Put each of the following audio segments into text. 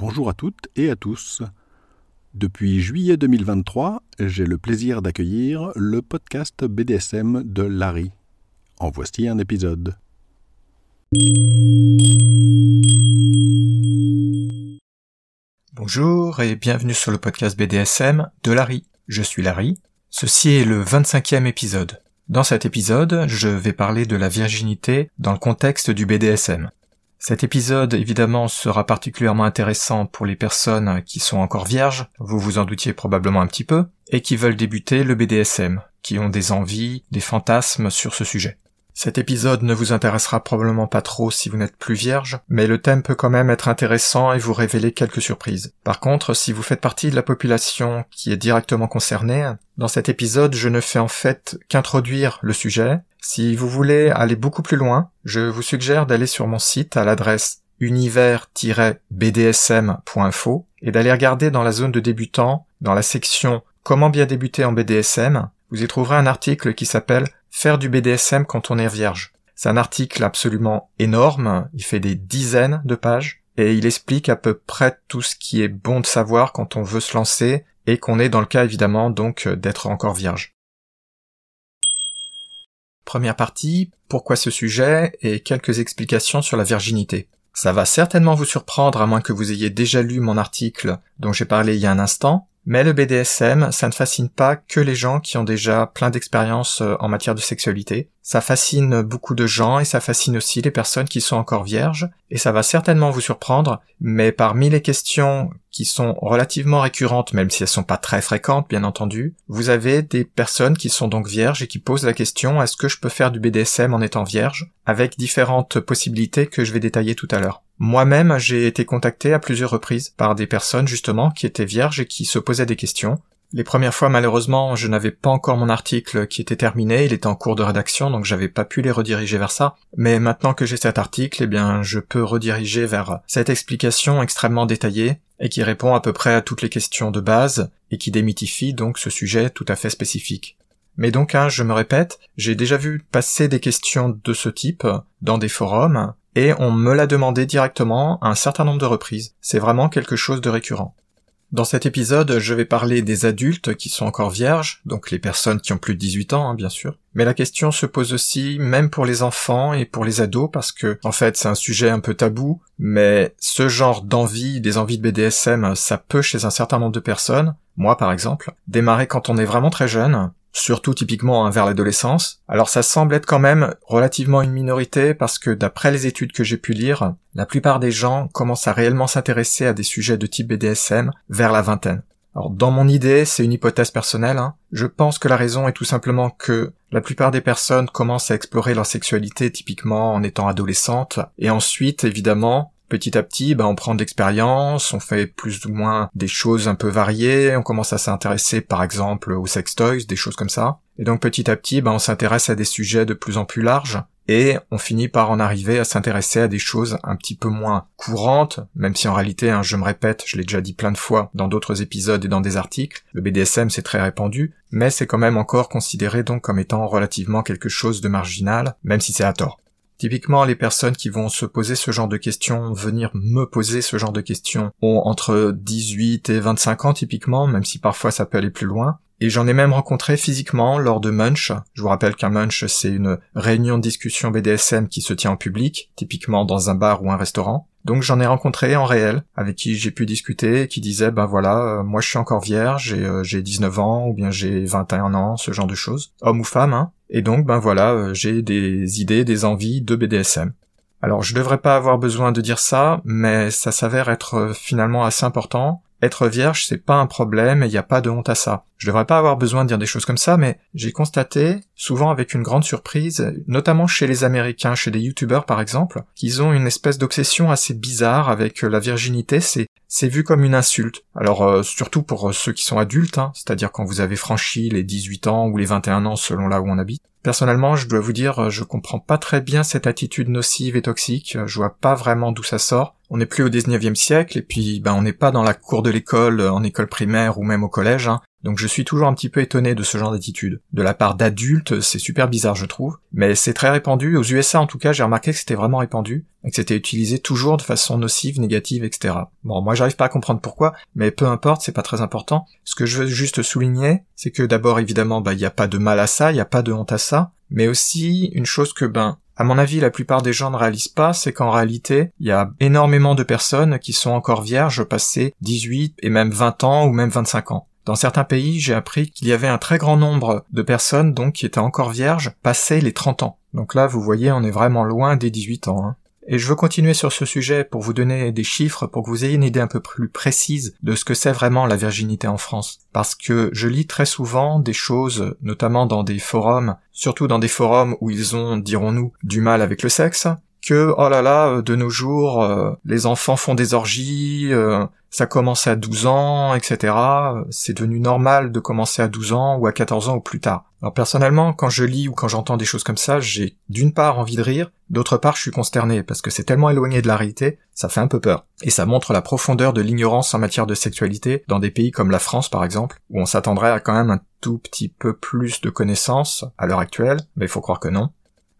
Bonjour à toutes et à tous. Depuis juillet 2023, j'ai le plaisir d'accueillir le podcast BDSM de Larry. En voici un épisode. Bonjour et bienvenue sur le podcast BDSM de Larry. Je suis Larry. Ceci est le 25e épisode. Dans cet épisode, je vais parler de la virginité dans le contexte du BDSM. Cet épisode, évidemment, sera particulièrement intéressant pour les personnes qui sont encore vierges, vous vous en doutiez probablement un petit peu, et qui veulent débuter le BDSM, qui ont des envies, des fantasmes sur ce sujet. Cet épisode ne vous intéressera probablement pas trop si vous n'êtes plus vierge, mais le thème peut quand même être intéressant et vous révéler quelques surprises. Par contre, si vous faites partie de la population qui est directement concernée, dans cet épisode, je ne fais en fait qu'introduire le sujet. Si vous voulez aller beaucoup plus loin, je vous suggère d'aller sur mon site à l'adresse univers-bdsm.info et d'aller regarder dans la zone de débutants, dans la section Comment bien débuter en BDSM, vous y trouverez un article qui s'appelle Faire du BDSM quand on est vierge. C'est un article absolument énorme, il fait des dizaines de pages, et il explique à peu près tout ce qui est bon de savoir quand on veut se lancer, et qu'on est dans le cas évidemment donc d'être encore vierge. Première partie, pourquoi ce sujet, et quelques explications sur la virginité. Ça va certainement vous surprendre à moins que vous ayez déjà lu mon article dont j'ai parlé il y a un instant, mais le BDSM, ça ne fascine pas que les gens qui ont déjà plein d'expérience euh, en matière de sexualité. Ça fascine beaucoup de gens et ça fascine aussi les personnes qui sont encore vierges. Et ça va certainement vous surprendre, mais parmi les questions qui sont relativement récurrentes, même si elles sont pas très fréquentes, bien entendu, vous avez des personnes qui sont donc vierges et qui posent la question est-ce que je peux faire du BDSM en étant vierge, avec différentes possibilités que je vais détailler tout à l'heure. Moi-même, j'ai été contacté à plusieurs reprises par des personnes justement qui étaient vierges et qui se posaient des questions. Les premières fois, malheureusement, je n'avais pas encore mon article qui était terminé, il était en cours de rédaction, donc j'avais pas pu les rediriger vers ça. Mais maintenant que j'ai cet article, eh bien, je peux rediriger vers cette explication extrêmement détaillée et qui répond à peu près à toutes les questions de base et qui démythifie donc ce sujet tout à fait spécifique. Mais donc, hein, je me répète, j'ai déjà vu passer des questions de ce type dans des forums, et on me l'a demandé directement un certain nombre de reprises. C'est vraiment quelque chose de récurrent. Dans cet épisode, je vais parler des adultes qui sont encore vierges, donc les personnes qui ont plus de 18 ans, hein, bien sûr. Mais la question se pose aussi même pour les enfants et pour les ados parce que, en fait, c'est un sujet un peu tabou, mais ce genre d'envie, des envies de BDSM, ça peut chez un certain nombre de personnes, moi par exemple, démarrer quand on est vraiment très jeune, surtout typiquement hein, vers l'adolescence. Alors ça semble être quand même relativement une minorité parce que d'après les études que j'ai pu lire, la plupart des gens commencent à réellement s'intéresser à des sujets de type BDSM vers la vingtaine. Alors dans mon idée, c'est une hypothèse personnelle, hein. je pense que la raison est tout simplement que la plupart des personnes commencent à explorer leur sexualité typiquement en étant adolescentes, et ensuite évidemment petit à petit, bah, on prend de l'expérience, on fait plus ou moins des choses un peu variées, on commence à s'intéresser par exemple aux sextoys, des choses comme ça. Et donc petit à petit, bah, on s'intéresse à des sujets de plus en plus larges, et on finit par en arriver à s'intéresser à des choses un petit peu moins courantes, même si en réalité, hein, je me répète, je l'ai déjà dit plein de fois dans d'autres épisodes et dans des articles, le BDSM c'est très répandu, mais c'est quand même encore considéré donc comme étant relativement quelque chose de marginal, même si c'est à tort. Typiquement, les personnes qui vont se poser ce genre de questions, venir me poser ce genre de questions, ont entre 18 et 25 ans typiquement, même si parfois ça peut aller plus loin. Et j'en ai même rencontré physiquement lors de Munch. Je vous rappelle qu'un Munch, c'est une réunion de discussion BDSM qui se tient en public, typiquement dans un bar ou un restaurant. Donc j'en ai rencontré en réel, avec qui j'ai pu discuter, qui disait, ben voilà, euh, moi je suis encore vierge, j'ai 19 euh, ans, ou bien j'ai 21 ans, ce genre de choses. Homme ou femme, hein. Et donc, ben voilà, euh, j'ai des idées, des envies de BDSM. Alors je devrais pas avoir besoin de dire ça, mais ça s'avère être finalement assez important, être vierge, c'est pas un problème il n'y a pas de honte à ça. Je devrais pas avoir besoin de dire des choses comme ça, mais j'ai constaté, souvent avec une grande surprise, notamment chez les Américains, chez des YouTubeurs par exemple, qu'ils ont une espèce d'obsession assez bizarre avec la virginité, c'est c'est vu comme une insulte. Alors euh, surtout pour ceux qui sont adultes, hein, c'est-à-dire quand vous avez franchi les 18 ans ou les 21 ans selon là où on habite. Personnellement, je dois vous dire, je comprends pas très bien cette attitude nocive et toxique, je vois pas vraiment d'où ça sort. On n'est plus au 19e siècle et puis ben on n'est pas dans la cour de l'école, en école primaire ou même au collège. Hein. Donc je suis toujours un petit peu étonné de ce genre d'attitude. De la part d'adultes, c'est super bizarre je trouve, mais c'est très répandu. Aux USA en tout cas, j'ai remarqué que c'était vraiment répandu, et que c'était utilisé toujours de façon nocive, négative, etc. Bon, moi j'arrive pas à comprendre pourquoi, mais peu importe, c'est pas très important. Ce que je veux juste souligner, c'est que d'abord évidemment, bah il y a pas de mal à ça, il y a pas de honte à ça, mais aussi une chose que ben à mon avis, la plupart des gens ne réalisent pas, c'est qu'en réalité, il y a énormément de personnes qui sont encore vierges passées 18 et même 20 ans ou même 25 ans. Dans certains pays, j'ai appris qu'il y avait un très grand nombre de personnes donc qui étaient encore vierges passées les 30 ans. Donc là, vous voyez, on est vraiment loin des 18 ans. Hein. Et je veux continuer sur ce sujet pour vous donner des chiffres pour que vous ayez une idée un peu plus précise de ce que c'est vraiment la virginité en France. Parce que je lis très souvent des choses, notamment dans des forums, surtout dans des forums où ils ont, dirons-nous, du mal avec le sexe, que oh là là, de nos jours, euh, les enfants font des orgies, euh, ça commence à 12 ans, etc. C'est devenu normal de commencer à 12 ans ou à 14 ans ou plus tard. Alors personnellement, quand je lis ou quand j'entends des choses comme ça, j'ai d'une part envie de rire, d'autre part je suis consterné parce que c'est tellement éloigné de la réalité, ça fait un peu peur. Et ça montre la profondeur de l'ignorance en matière de sexualité dans des pays comme la France par exemple, où on s'attendrait à quand même un tout petit peu plus de connaissances à l'heure actuelle, mais il faut croire que non.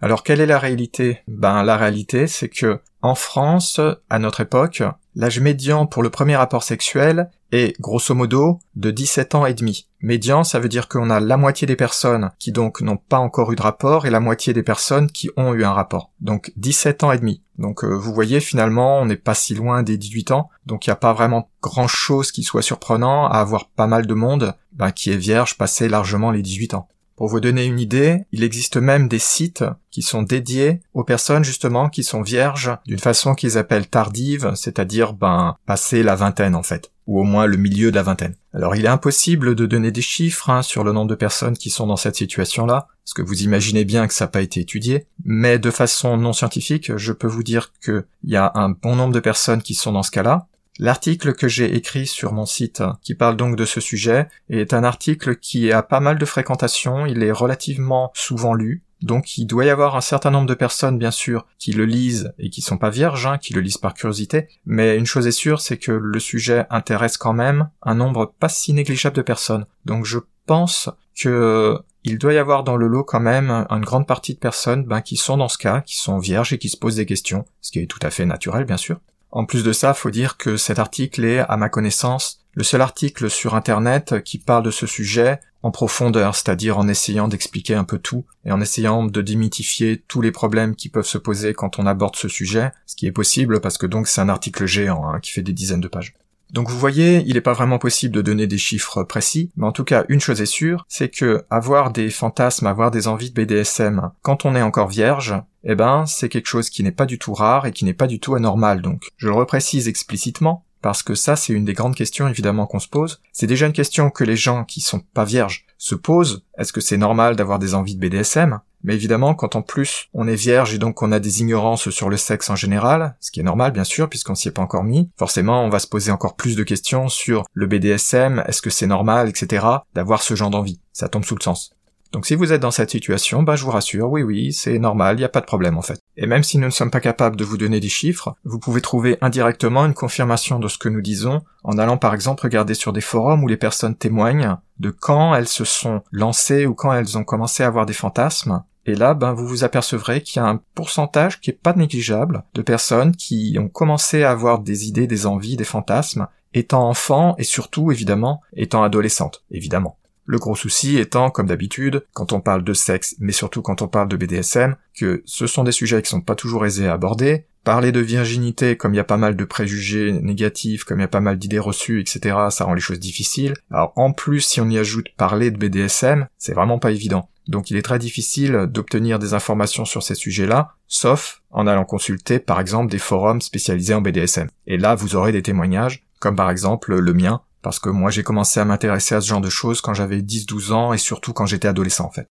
Alors quelle est la réalité? Ben la réalité c'est que en France, à notre époque, l'âge médian pour le premier rapport sexuel est grosso modo de 17 ans et demi. Médian, ça veut dire qu'on a la moitié des personnes qui donc n'ont pas encore eu de rapport et la moitié des personnes qui ont eu un rapport. Donc 17 ans et demi. Donc euh, vous voyez finalement on n'est pas si loin des 18 ans, donc il n'y a pas vraiment grand chose qui soit surprenant à avoir pas mal de monde ben, qui est vierge passé largement les 18 ans. Pour vous donner une idée, il existe même des sites qui sont dédiés aux personnes justement qui sont vierges d'une façon qu'ils appellent tardive, c'est-à-dire ben passer la vingtaine en fait, ou au moins le milieu de la vingtaine. Alors il est impossible de donner des chiffres hein, sur le nombre de personnes qui sont dans cette situation-là, parce que vous imaginez bien que ça n'a pas été étudié, mais de façon non scientifique, je peux vous dire qu'il y a un bon nombre de personnes qui sont dans ce cas-là, L'article que j'ai écrit sur mon site, qui parle donc de ce sujet, est un article qui a pas mal de fréquentation, il est relativement souvent lu, donc il doit y avoir un certain nombre de personnes, bien sûr, qui le lisent et qui sont pas vierges, hein, qui le lisent par curiosité, mais une chose est sûre, c'est que le sujet intéresse quand même un nombre pas si négligeable de personnes. Donc je pense que il doit y avoir dans le lot quand même une grande partie de personnes ben, qui sont dans ce cas, qui sont vierges et qui se posent des questions, ce qui est tout à fait naturel bien sûr. En plus de ça, faut dire que cet article est, à ma connaissance, le seul article sur Internet qui parle de ce sujet en profondeur, c'est-à-dire en essayant d'expliquer un peu tout et en essayant de démythifier tous les problèmes qui peuvent se poser quand on aborde ce sujet, ce qui est possible parce que donc c'est un article géant hein, qui fait des dizaines de pages. Donc vous voyez, il n'est pas vraiment possible de donner des chiffres précis, mais en tout cas, une chose est sûre, c'est que avoir des fantasmes, avoir des envies de BDSM quand on est encore vierge, eh ben, c'est quelque chose qui n'est pas du tout rare et qui n'est pas du tout anormal donc. Je le reprécise explicitement, parce que ça c'est une des grandes questions évidemment qu'on se pose. C'est déjà une question que les gens qui sont pas vierges se posent. Est-ce que c'est normal d'avoir des envies de BDSM mais évidemment, quand en plus on est vierge et donc qu'on a des ignorances sur le sexe en général, ce qui est normal bien sûr puisqu'on s'y est pas encore mis, forcément on va se poser encore plus de questions sur le BDSM, est-ce que c'est normal, etc., d'avoir ce genre d'envie. Ça tombe sous le sens. Donc si vous êtes dans cette situation, bah je vous rassure, oui oui, c'est normal, il n'y a pas de problème en fait. Et même si nous ne sommes pas capables de vous donner des chiffres, vous pouvez trouver indirectement une confirmation de ce que nous disons en allant par exemple regarder sur des forums où les personnes témoignent de quand elles se sont lancées ou quand elles ont commencé à avoir des fantasmes et là, ben, vous vous apercevrez qu'il y a un pourcentage qui est pas négligeable de personnes qui ont commencé à avoir des idées, des envies, des fantasmes, étant enfants et surtout, évidemment, étant adolescentes, évidemment. Le gros souci étant, comme d'habitude, quand on parle de sexe, mais surtout quand on parle de BDSM, que ce sont des sujets qui sont pas toujours aisés à aborder. Parler de virginité, comme il y a pas mal de préjugés négatifs, comme il y a pas mal d'idées reçues, etc., ça rend les choses difficiles. Alors en plus, si on y ajoute parler de BDSM, c'est vraiment pas évident. Donc il est très difficile d'obtenir des informations sur ces sujets-là, sauf en allant consulter par exemple des forums spécialisés en BDSM. Et là, vous aurez des témoignages, comme par exemple le mien, parce que moi j'ai commencé à m'intéresser à ce genre de choses quand j'avais 10-12 ans et surtout quand j'étais adolescent en fait.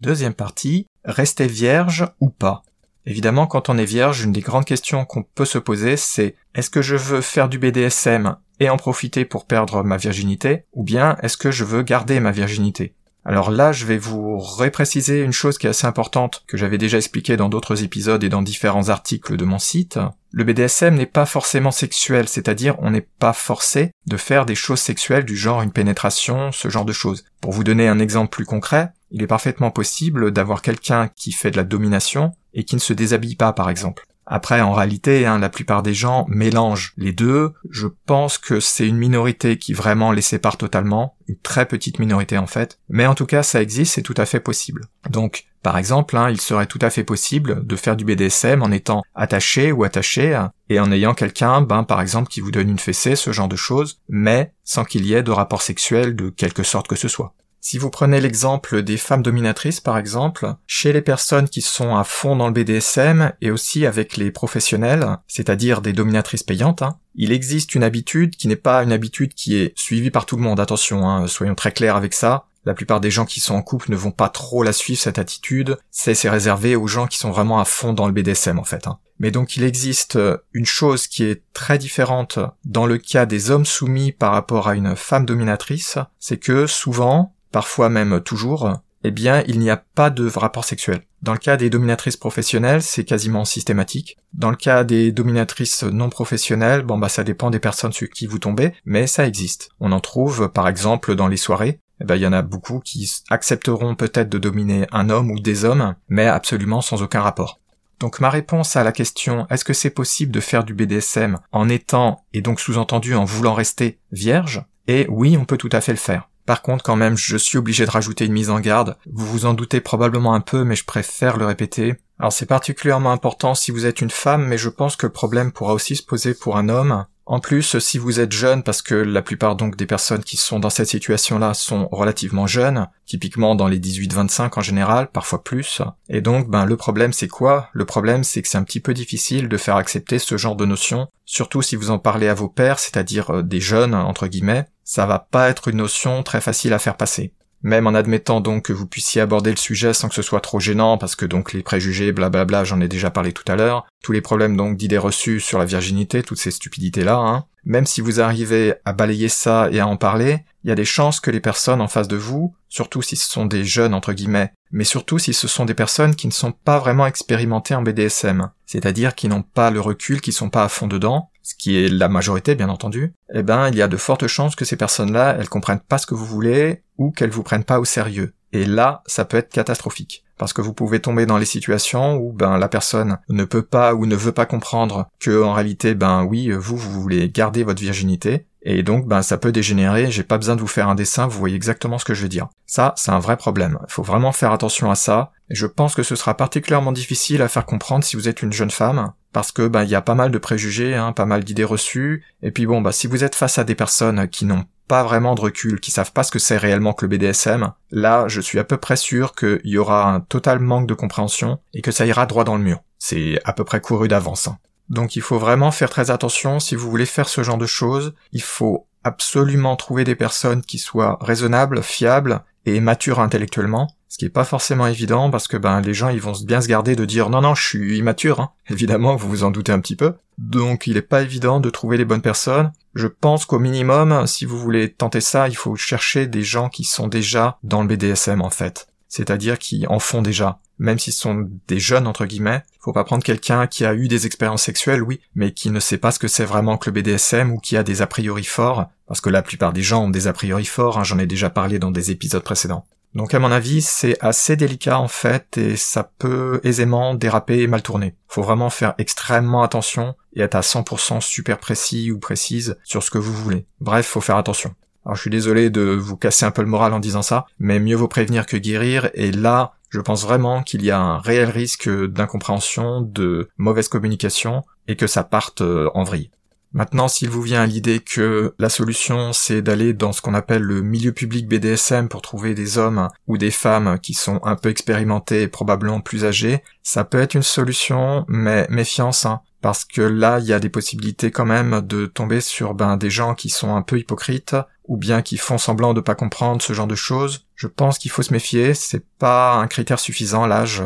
Deuxième partie, rester vierge ou pas? Évidemment, quand on est vierge, une des grandes questions qu'on peut se poser, c'est est-ce que je veux faire du BDSM et en profiter pour perdre ma virginité, ou bien est-ce que je veux garder ma virginité? Alors là, je vais vous repréciser une chose qui est assez importante, que j'avais déjà expliqué dans d'autres épisodes et dans différents articles de mon site. Le BDSM n'est pas forcément sexuel, c'est-à-dire on n'est pas forcé de faire des choses sexuelles du genre une pénétration, ce genre de choses. Pour vous donner un exemple plus concret, il est parfaitement possible d'avoir quelqu'un qui fait de la domination et qui ne se déshabille pas par exemple. Après, en réalité, hein, la plupart des gens mélangent les deux. Je pense que c'est une minorité qui vraiment les sépare totalement, une très petite minorité en fait. Mais en tout cas, ça existe, c'est tout à fait possible. Donc, par exemple, hein, il serait tout à fait possible de faire du BDSM en étant attaché ou attaché hein, et en ayant quelqu'un, ben par exemple, qui vous donne une fessée, ce genre de choses, mais sans qu'il y ait de rapport sexuel de quelque sorte que ce soit. Si vous prenez l'exemple des femmes dominatrices par exemple, chez les personnes qui sont à fond dans le BDSM et aussi avec les professionnels, c'est-à-dire des dominatrices payantes, hein, il existe une habitude qui n'est pas une habitude qui est suivie par tout le monde, attention, hein, soyons très clairs avec ça. La plupart des gens qui sont en couple ne vont pas trop la suivre cette attitude, c'est réservé aux gens qui sont vraiment à fond dans le BDSM en fait. Hein. Mais donc il existe une chose qui est très différente dans le cas des hommes soumis par rapport à une femme dominatrice, c'est que souvent parfois même toujours, eh bien, il n'y a pas de rapport sexuel. Dans le cas des dominatrices professionnelles, c'est quasiment systématique. Dans le cas des dominatrices non professionnelles, bon bah ça dépend des personnes sur qui vous tombez, mais ça existe. On en trouve par exemple dans les soirées. Eh ben, il y en a beaucoup qui accepteront peut-être de dominer un homme ou des hommes, mais absolument sans aucun rapport. Donc ma réponse à la question est-ce que c'est possible de faire du BDSM en étant, et donc sous-entendu en voulant rester, vierge? Et oui, on peut tout à fait le faire. Par contre, quand même, je suis obligé de rajouter une mise en garde. Vous vous en doutez probablement un peu, mais je préfère le répéter. Alors c'est particulièrement important si vous êtes une femme, mais je pense que le problème pourra aussi se poser pour un homme. En plus, si vous êtes jeune, parce que la plupart donc des personnes qui sont dans cette situation-là sont relativement jeunes, typiquement dans les 18-25 en général, parfois plus, et donc ben le problème c'est quoi? Le problème c'est que c'est un petit peu difficile de faire accepter ce genre de notion, surtout si vous en parlez à vos pères, c'est-à-dire euh, des jeunes entre guillemets, ça va pas être une notion très facile à faire passer. Même en admettant donc que vous puissiez aborder le sujet sans que ce soit trop gênant, parce que donc les préjugés, blablabla, j'en ai déjà parlé tout à l'heure, tous les problèmes donc d'idées reçues sur la virginité, toutes ces stupidités-là, hein, même si vous arrivez à balayer ça et à en parler, il y a des chances que les personnes en face de vous, surtout si ce sont des jeunes entre guillemets, mais surtout si ce sont des personnes qui ne sont pas vraiment expérimentées en BDSM, c'est-à-dire qui n'ont pas le recul, qui sont pas à fond dedans, ce qui est la majorité bien entendu, eh ben il y a de fortes chances que ces personnes-là, elles comprennent pas ce que vous voulez ou qu'elles vous prennent pas au sérieux. Et là, ça peut être catastrophique. Parce que vous pouvez tomber dans les situations où ben la personne ne peut pas ou ne veut pas comprendre que en réalité ben oui vous vous voulez garder votre virginité et donc ben ça peut dégénérer, j'ai pas besoin de vous faire un dessin, vous voyez exactement ce que je veux dire. Ça, c'est un vrai problème. Il faut vraiment faire attention à ça. Et je pense que ce sera particulièrement difficile à faire comprendre si vous êtes une jeune femme parce que bah il y a pas mal de préjugés, hein, pas mal d'idées reçues, et puis bon bah si vous êtes face à des personnes qui n'ont pas vraiment de recul, qui savent pas ce que c'est réellement que le BDSM, là je suis à peu près sûr qu'il y aura un total manque de compréhension et que ça ira droit dans le mur. C'est à peu près couru d'avance. Hein. Donc il faut vraiment faire très attention si vous voulez faire ce genre de choses, il faut absolument trouver des personnes qui soient raisonnables, fiables et matures intellectuellement, ce qui est pas forcément évident parce que ben les gens ils vont bien se garder de dire non non je suis immature, hein. évidemment vous vous en doutez un petit peu. Donc il est pas évident de trouver les bonnes personnes. Je pense qu'au minimum, si vous voulez tenter ça, il faut chercher des gens qui sont déjà dans le BDSM en fait, c'est-à-dire qui en font déjà. Même s'ils sont des jeunes entre guillemets, faut pas prendre quelqu'un qui a eu des expériences sexuelles, oui, mais qui ne sait pas ce que c'est vraiment que le BDSM ou qui a des a priori forts, parce que la plupart des gens ont des a priori forts, hein, j'en ai déjà parlé dans des épisodes précédents. Donc à mon avis, c'est assez délicat en fait et ça peut aisément déraper et mal tourner. Faut vraiment faire extrêmement attention et être à 100% super précis ou précise sur ce que vous voulez. Bref, faut faire attention. Alors je suis désolé de vous casser un peu le moral en disant ça, mais mieux vaut prévenir que guérir et là, je pense vraiment qu'il y a un réel risque d'incompréhension, de mauvaise communication et que ça parte euh, en vrille. Maintenant, s'il vous vient à l'idée que la solution c'est d'aller dans ce qu'on appelle le milieu public BDSM pour trouver des hommes ou des femmes qui sont un peu expérimentés et probablement plus âgés, ça peut être une solution, mais méfiance, hein, parce que là, il y a des possibilités quand même de tomber sur ben, des gens qui sont un peu hypocrites, ou bien qui font semblant de pas comprendre ce genre de choses. Je pense qu'il faut se méfier, c'est pas un critère suffisant l'âge,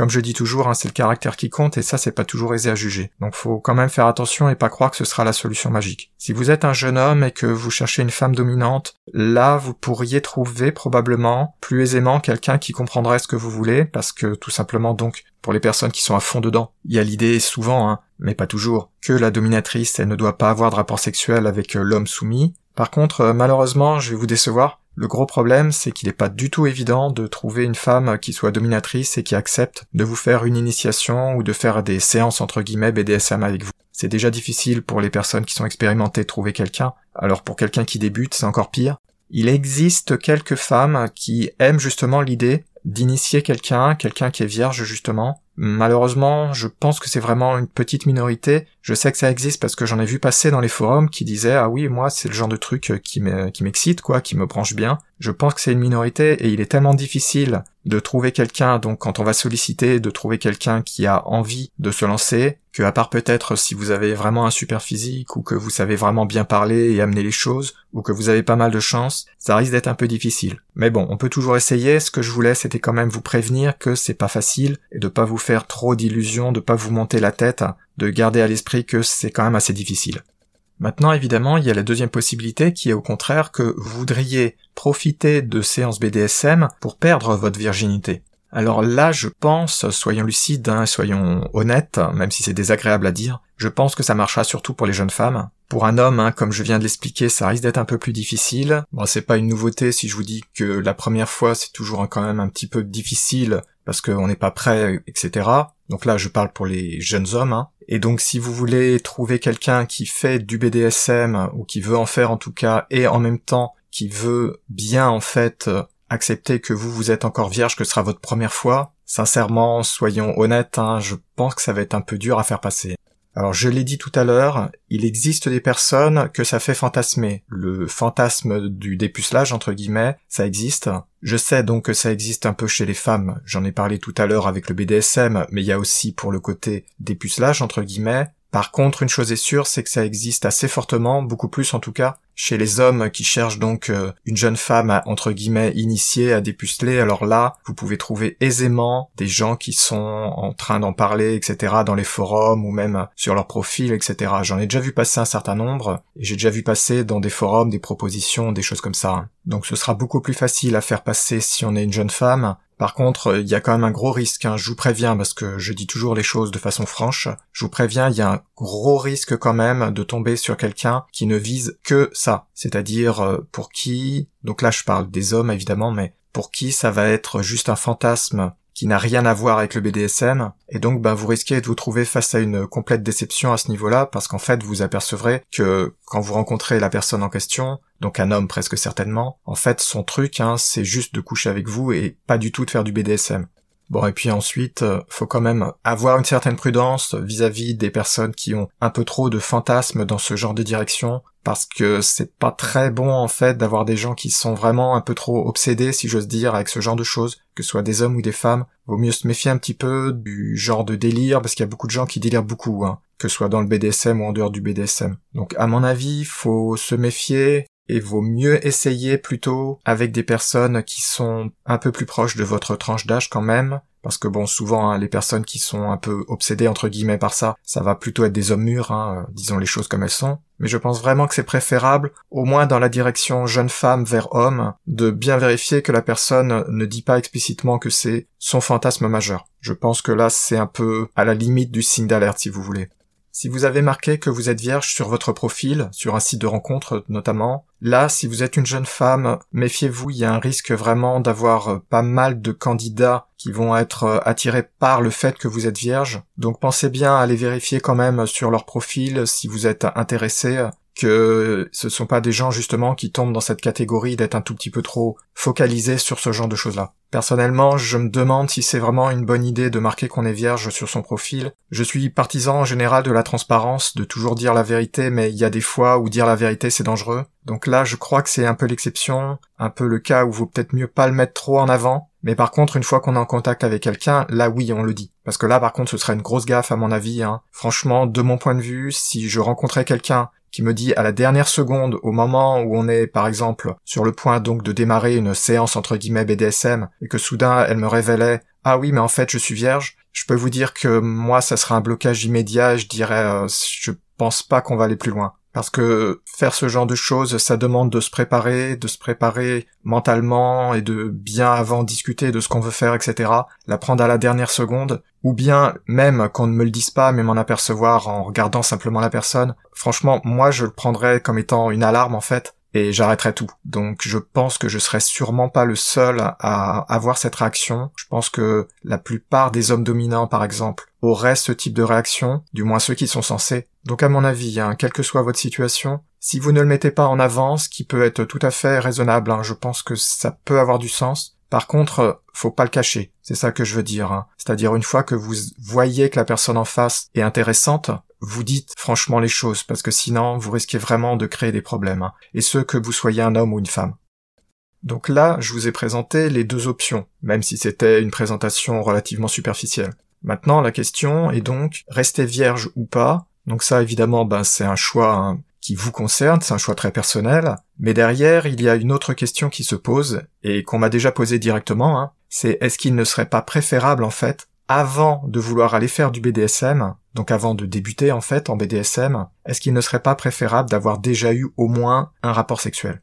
comme je dis toujours, hein, c'est le caractère qui compte et ça c'est pas toujours aisé à juger. Donc faut quand même faire attention et pas croire que ce sera la solution magique. Si vous êtes un jeune homme et que vous cherchez une femme dominante, là vous pourriez trouver probablement plus aisément quelqu'un qui comprendrait ce que vous voulez parce que tout simplement donc pour les personnes qui sont à fond dedans, il y a l'idée souvent, hein, mais pas toujours, que la dominatrice elle ne doit pas avoir de rapport sexuel avec euh, l'homme soumis. Par contre, euh, malheureusement, je vais vous décevoir, le gros problème, c'est qu'il n'est pas du tout évident de trouver une femme qui soit dominatrice et qui accepte de vous faire une initiation ou de faire des séances entre guillemets BDSM avec vous. C'est déjà difficile pour les personnes qui sont expérimentées de trouver quelqu'un, alors pour quelqu'un qui débute, c'est encore pire. Il existe quelques femmes qui aiment justement l'idée d'initier quelqu'un, quelqu'un qui est vierge justement, Malheureusement, je pense que c'est vraiment une petite minorité. Je sais que ça existe parce que j'en ai vu passer dans les forums qui disaient ah oui moi c'est le genre de truc qui m'excite quoi, qui me branche bien. Je pense que c'est une minorité et il est tellement difficile de trouver quelqu'un donc quand on va solliciter de trouver quelqu'un qui a envie de se lancer que à part peut-être si vous avez vraiment un super physique ou que vous savez vraiment bien parler et amener les choses ou que vous avez pas mal de chance, ça risque d'être un peu difficile. Mais bon, on peut toujours essayer. Ce que je voulais, c'était quand même vous prévenir que c'est pas facile et de pas vous faire trop d'illusions, de pas vous monter la tête, de garder à l'esprit que c'est quand même assez difficile. Maintenant, évidemment, il y a la deuxième possibilité qui est au contraire que vous voudriez profiter de séances BDSM pour perdre votre virginité. Alors là, je pense, soyons lucides, hein, soyons honnêtes, même si c'est désagréable à dire, je pense que ça marchera surtout pour les jeunes femmes. Pour un homme, hein, comme je viens de l'expliquer, ça risque d'être un peu plus difficile. Bon, c'est pas une nouveauté si je vous dis que la première fois, c'est toujours quand même un petit peu difficile parce qu'on n'est pas prêt, etc. Donc là, je parle pour les jeunes hommes. Hein. Et donc, si vous voulez trouver quelqu'un qui fait du BDSM ou qui veut en faire en tout cas, et en même temps qui veut bien en fait accepter que vous vous êtes encore vierge, que sera votre première fois, sincèrement, soyons honnêtes, hein, je pense que ça va être un peu dur à faire passer. Alors je l'ai dit tout à l'heure, il existe des personnes que ça fait fantasmer. Le fantasme du dépucelage, entre guillemets, ça existe. Je sais donc que ça existe un peu chez les femmes, j'en ai parlé tout à l'heure avec le BDSM, mais il y a aussi pour le côté dépucelage, entre guillemets. Par contre, une chose est sûre, c'est que ça existe assez fortement, beaucoup plus en tout cas, chez les hommes qui cherchent donc euh, une jeune femme à, entre guillemets initiée à dépuceler, alors là, vous pouvez trouver aisément des gens qui sont en train d'en parler, etc. dans les forums ou même sur leur profil, etc. J'en ai déjà vu passer un certain nombre et j'ai déjà vu passer dans des forums des propositions, des choses comme ça. Donc ce sera beaucoup plus facile à faire passer si on est une jeune femme par contre, il y a quand même un gros risque, hein. je vous préviens, parce que je dis toujours les choses de façon franche, je vous préviens, il y a un gros risque quand même de tomber sur quelqu'un qui ne vise que C'est-à-dire euh, pour qui, donc là je parle des hommes évidemment, mais pour qui ça va être juste un fantasme qui n'a rien à voir avec le BDSM, et donc ben, vous risquez de vous trouver face à une complète déception à ce niveau-là, parce qu'en fait vous apercevrez que quand vous rencontrez la personne en question, donc un homme presque certainement, en fait son truc hein, c'est juste de coucher avec vous et pas du tout de faire du BDSM. Bon, et puis ensuite, euh, faut quand même avoir une certaine prudence vis-à-vis des personnes qui ont un peu trop de fantasmes dans ce genre de direction, parce que c'est pas très bon en fait d'avoir des gens qui sont vraiment un peu trop obsédés, si j'ose dire, avec ce genre de choses, que ce soit des hommes ou des femmes. Vaut mieux se méfier un petit peu du genre de délire, parce qu'il y a beaucoup de gens qui délirent beaucoup, hein, que ce soit dans le BDSM ou en dehors du BDSM. Donc à mon avis, faut se méfier, et vaut mieux essayer plutôt avec des personnes qui sont un peu plus proches de votre tranche d'âge quand même, parce que bon, souvent hein, les personnes qui sont un peu obsédées entre guillemets par ça, ça va plutôt être des hommes mûrs, hein, euh, disons les choses comme elles sont. Mais je pense vraiment que c'est préférable, au moins dans la direction jeune femme vers homme, de bien vérifier que la personne ne dit pas explicitement que c'est son fantasme majeur. Je pense que là c'est un peu à la limite du signe d'alerte si vous voulez. Si vous avez marqué que vous êtes vierge sur votre profil, sur un site de rencontre notamment, là, si vous êtes une jeune femme, méfiez-vous, il y a un risque vraiment d'avoir euh, pas mal de candidats qui vont être euh, attirés par le fait que vous êtes vierge. Donc pensez bien à aller vérifier quand même sur leur profil si vous êtes intéressé que ce sont pas des gens justement qui tombent dans cette catégorie d'être un tout petit peu trop focalisés sur ce genre de choses-là. Personnellement, je me demande si c'est vraiment une bonne idée de marquer qu'on est vierge sur son profil. Je suis partisan en général de la transparence, de toujours dire la vérité, mais il y a des fois où dire la vérité c'est dangereux. Donc là, je crois que c'est un peu l'exception, un peu le cas où vaut peut-être mieux pas le mettre trop en avant. Mais par contre, une fois qu'on est en contact avec quelqu'un, là oui, on le dit. Parce que là, par contre, ce serait une grosse gaffe à mon avis. Hein. Franchement, de mon point de vue, si je rencontrais quelqu'un qui me dit à la dernière seconde, au moment où on est par exemple sur le point donc de démarrer une séance entre guillemets BDSM, et que soudain elle me révélait ah oui mais en fait je suis vierge, je peux vous dire que moi ça sera un blocage immédiat, je dirais euh, je pense pas qu'on va aller plus loin. Parce que faire ce genre de choses, ça demande de se préparer, de se préparer mentalement et de bien avant discuter de ce qu'on veut faire, etc. La prendre à la dernière seconde, ou bien même qu'on ne me le dise pas, mais m'en apercevoir en regardant simplement la personne. Franchement, moi je le prendrais comme étant une alarme en fait, et j'arrêterai tout. Donc je pense que je serai sûrement pas le seul à avoir cette réaction. Je pense que la plupart des hommes dominants, par exemple, auraient ce type de réaction, du moins ceux qui sont censés. Donc à mon avis, hein, quelle que soit votre situation, si vous ne le mettez pas en avant, ce qui peut être tout à fait raisonnable, hein, je pense que ça peut avoir du sens. Par contre, faut pas le cacher. C'est ça que je veux dire. Hein. C'est-à-dire une fois que vous voyez que la personne en face est intéressante, vous dites franchement les choses, parce que sinon vous risquez vraiment de créer des problèmes, hein. et ce que vous soyez un homme ou une femme. Donc là, je vous ai présenté les deux options, même si c'était une présentation relativement superficielle. Maintenant, la question est donc, rester vierge ou pas Donc ça, évidemment, ben, c'est un choix hein, qui vous concerne, c'est un choix très personnel, mais derrière, il y a une autre question qui se pose, et qu'on m'a déjà posée directement, hein. c'est est-ce qu'il ne serait pas préférable, en fait, avant de vouloir aller faire du BDSM, donc avant de débuter en fait en BDSM, est-ce qu'il ne serait pas préférable d'avoir déjà eu au moins un rapport sexuel?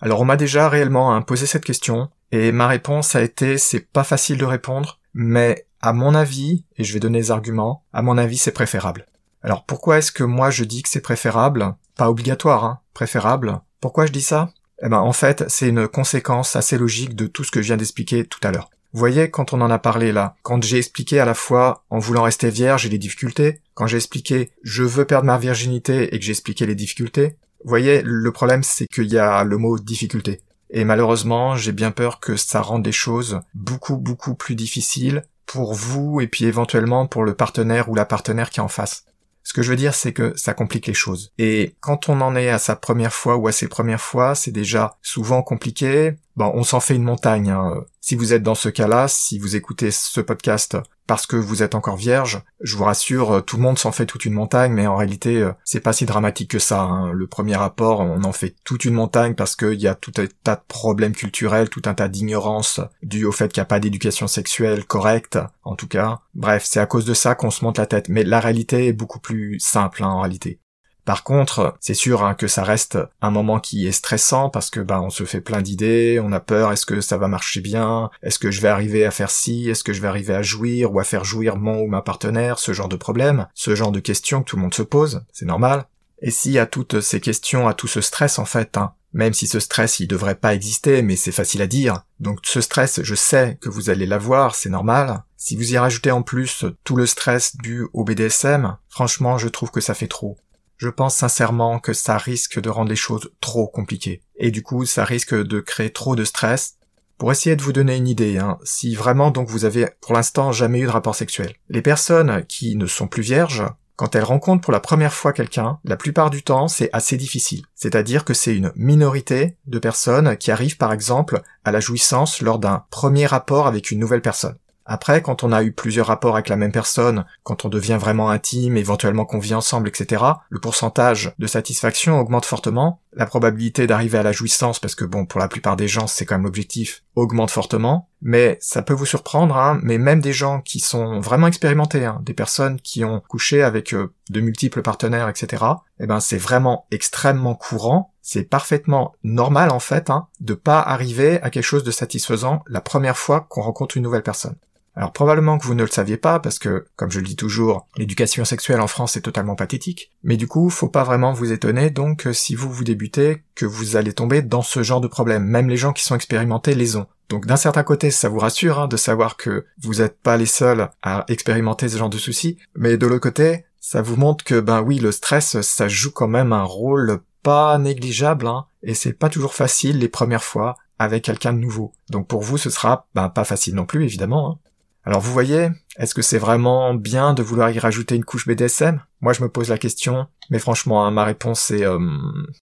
Alors on m'a déjà réellement hein, posé cette question, et ma réponse a été c'est pas facile de répondre, mais à mon avis, et je vais donner des arguments, à mon avis c'est préférable. Alors pourquoi est-ce que moi je dis que c'est préférable? Pas obligatoire, hein, préférable. Pourquoi je dis ça? Eh ben en fait c'est une conséquence assez logique de tout ce que je viens d'expliquer tout à l'heure. Vous voyez, quand on en a parlé là, quand j'ai expliqué à la fois en voulant rester vierge et les difficultés, quand j'ai expliqué je veux perdre ma virginité et que j'ai expliqué les difficultés, vous voyez, le problème c'est qu'il y a le mot difficulté. Et malheureusement, j'ai bien peur que ça rende les choses beaucoup beaucoup plus difficiles pour vous et puis éventuellement pour le partenaire ou la partenaire qui est en face. Ce que je veux dire, c'est que ça complique les choses. Et quand on en est à sa première fois ou à ses premières fois, c'est déjà souvent compliqué. Bon, on s'en fait une montagne. Hein. Si vous êtes dans ce cas-là, si vous écoutez ce podcast parce que vous êtes encore vierge, je vous rassure, euh, tout le monde s'en fait toute une montagne, mais en réalité, euh, c'est pas si dramatique que ça. Hein. Le premier rapport, on en fait toute une montagne parce qu'il y a tout un tas de problèmes culturels, tout un tas d'ignorance dû au fait qu'il n'y a pas d'éducation sexuelle correcte, en tout cas. Bref, c'est à cause de ça qu'on se monte la tête. Mais la réalité est beaucoup plus simple, hein, en réalité. Par contre, c'est sûr hein, que ça reste un moment qui est stressant parce que bah on se fait plein d'idées, on a peur, est-ce que ça va marcher bien, est-ce que je vais arriver à faire ci, est-ce que je vais arriver à jouir ou à faire jouir mon ou ma partenaire, ce genre de problème, ce genre de questions que tout le monde se pose, c'est normal. Et y a toutes ces questions, à tout ce stress en fait, hein, même si ce stress il devrait pas exister, mais c'est facile à dire. Donc ce stress, je sais que vous allez l'avoir, c'est normal. Si vous y rajoutez en plus tout le stress dû au BDSM, franchement je trouve que ça fait trop je pense sincèrement que ça risque de rendre les choses trop compliquées. Et du coup, ça risque de créer trop de stress. Pour essayer de vous donner une idée, hein, si vraiment donc vous avez pour l'instant jamais eu de rapport sexuel, les personnes qui ne sont plus vierges, quand elles rencontrent pour la première fois quelqu'un, la plupart du temps c'est assez difficile. C'est-à-dire que c'est une minorité de personnes qui arrivent par exemple à la jouissance lors d'un premier rapport avec une nouvelle personne. Après, quand on a eu plusieurs rapports avec la même personne, quand on devient vraiment intime, éventuellement qu'on vit ensemble, etc., le pourcentage de satisfaction augmente fortement, la probabilité d'arriver à la jouissance, parce que bon, pour la plupart des gens, c'est quand même l'objectif, augmente fortement, mais ça peut vous surprendre, hein, mais même des gens qui sont vraiment expérimentés, hein, des personnes qui ont couché avec euh, de multiples partenaires, etc., eh ben c'est vraiment extrêmement courant, c'est parfaitement normal en fait, hein, de pas arriver à quelque chose de satisfaisant la première fois qu'on rencontre une nouvelle personne. Alors probablement que vous ne le saviez pas, parce que, comme je le dis toujours, l'éducation sexuelle en France est totalement pathétique, mais du coup, faut pas vraiment vous étonner donc si vous vous débutez, que vous allez tomber dans ce genre de problème. Même les gens qui sont expérimentés les ont. Donc d'un certain côté, ça vous rassure hein, de savoir que vous n'êtes pas les seuls à expérimenter ce genre de soucis, mais de l'autre côté, ça vous montre que ben oui, le stress, ça joue quand même un rôle pas négligeable, hein, et c'est pas toujours facile les premières fois avec quelqu'un de nouveau. Donc pour vous, ce sera ben, pas facile non plus, évidemment. Hein. Alors vous voyez, est-ce que c'est vraiment bien de vouloir y rajouter une couche BDSM Moi je me pose la question, mais franchement, hein, ma réponse est euh,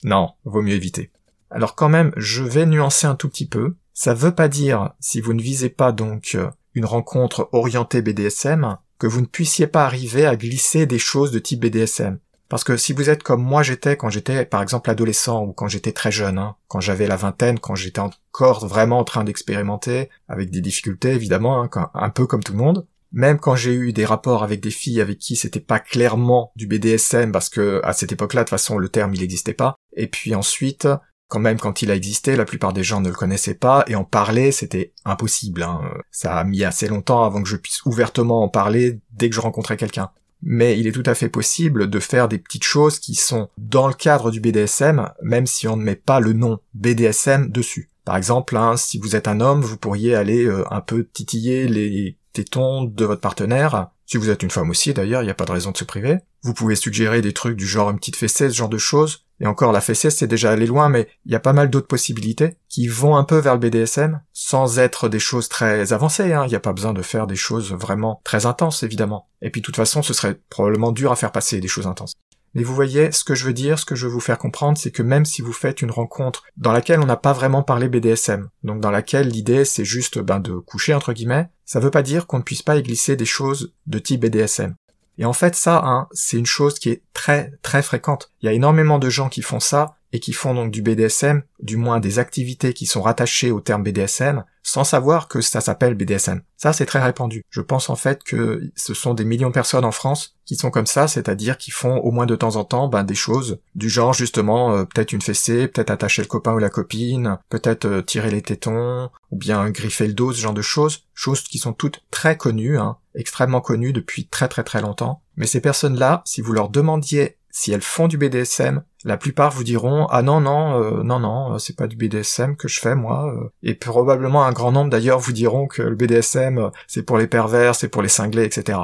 non, vaut mieux éviter. Alors quand même, je vais nuancer un tout petit peu. Ça veut pas dire, si vous ne visez pas donc euh, une rencontre orientée BDSM, que vous ne puissiez pas arriver à glisser des choses de type BDSM. Parce que si vous êtes comme moi j'étais quand j'étais par exemple adolescent ou quand j'étais très jeune, hein, quand j'avais la vingtaine, quand j'étais encore vraiment en train d'expérimenter, avec des difficultés évidemment, hein, un peu comme tout le monde, même quand j'ai eu des rapports avec des filles avec qui c'était pas clairement du BDSM parce que à cette époque-là de toute façon le terme il n'existait pas et puis ensuite quand même quand il a existé la plupart des gens ne le connaissaient pas et en parler c'était impossible hein. ça a mis assez longtemps avant que je puisse ouvertement en parler dès que je rencontrais quelqu'un mais il est tout à fait possible de faire des petites choses qui sont dans le cadre du BDSM même si on ne met pas le nom BDSM dessus par exemple, hein, si vous êtes un homme, vous pourriez aller euh, un peu titiller les tétons de votre partenaire. Si vous êtes une femme aussi, d'ailleurs, il n'y a pas de raison de se priver. Vous pouvez suggérer des trucs du genre une petite fessée, ce genre de choses. Et encore, la fessée, c'est déjà aller loin, mais il y a pas mal d'autres possibilités qui vont un peu vers le BDSM, sans être des choses très avancées. Hein. Il n'y a pas besoin de faire des choses vraiment très intenses, évidemment. Et puis, de toute façon, ce serait probablement dur à faire passer des choses intenses. Mais vous voyez, ce que je veux dire, ce que je veux vous faire comprendre, c'est que même si vous faites une rencontre dans laquelle on n'a pas vraiment parlé BDSM, donc dans laquelle l'idée c'est juste ben, de coucher entre guillemets, ça veut pas dire qu'on ne puisse pas y glisser des choses de type BDSM. Et en fait, ça, hein, c'est une chose qui est très très fréquente. Il y a énormément de gens qui font ça, et qui font donc du BDSM, du moins des activités qui sont rattachées au terme BDSM, sans savoir que ça s'appelle BDSM. Ça, c'est très répandu. Je pense en fait que ce sont des millions de personnes en France qui sont comme ça, c'est-à-dire qui font au moins de temps en temps ben, des choses du genre justement euh, peut-être une fessée, peut-être attacher le copain ou la copine, peut-être euh, tirer les tétons, ou bien griffer le dos, ce genre de choses, choses qui sont toutes très connues, hein, extrêmement connues depuis très très très longtemps. Mais ces personnes-là, si vous leur demandiez si elles font du BDSM, la plupart vous diront ah non non euh, non non euh, c'est pas du BDSM que je fais moi euh. et probablement un grand nombre d'ailleurs vous diront que le BDSM c'est pour les pervers c'est pour les cinglés etc.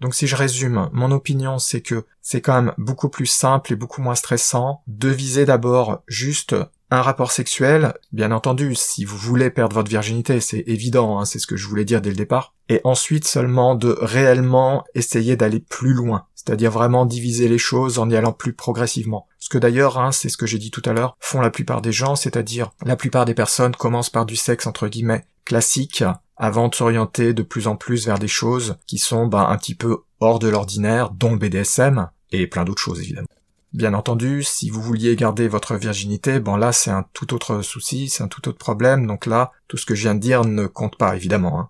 Donc si je résume, mon opinion c'est que c'est quand même beaucoup plus simple et beaucoup moins stressant de viser d'abord juste un rapport sexuel, bien entendu, si vous voulez perdre votre virginité, c'est évident, hein, c'est ce que je voulais dire dès le départ, et ensuite seulement de réellement essayer d'aller plus loin, c'est-à-dire vraiment diviser les choses en y allant plus progressivement. Ce que d'ailleurs, hein, c'est ce que j'ai dit tout à l'heure, font la plupart des gens, c'est-à-dire la plupart des personnes commencent par du sexe entre guillemets classique, avant de s'orienter de plus en plus vers des choses qui sont ben, un petit peu hors de l'ordinaire, dont le BDSM, et plein d'autres choses évidemment. Bien entendu, si vous vouliez garder votre virginité, bon là c'est un tout autre souci, c'est un tout autre problème, donc là, tout ce que je viens de dire ne compte pas évidemment. Hein.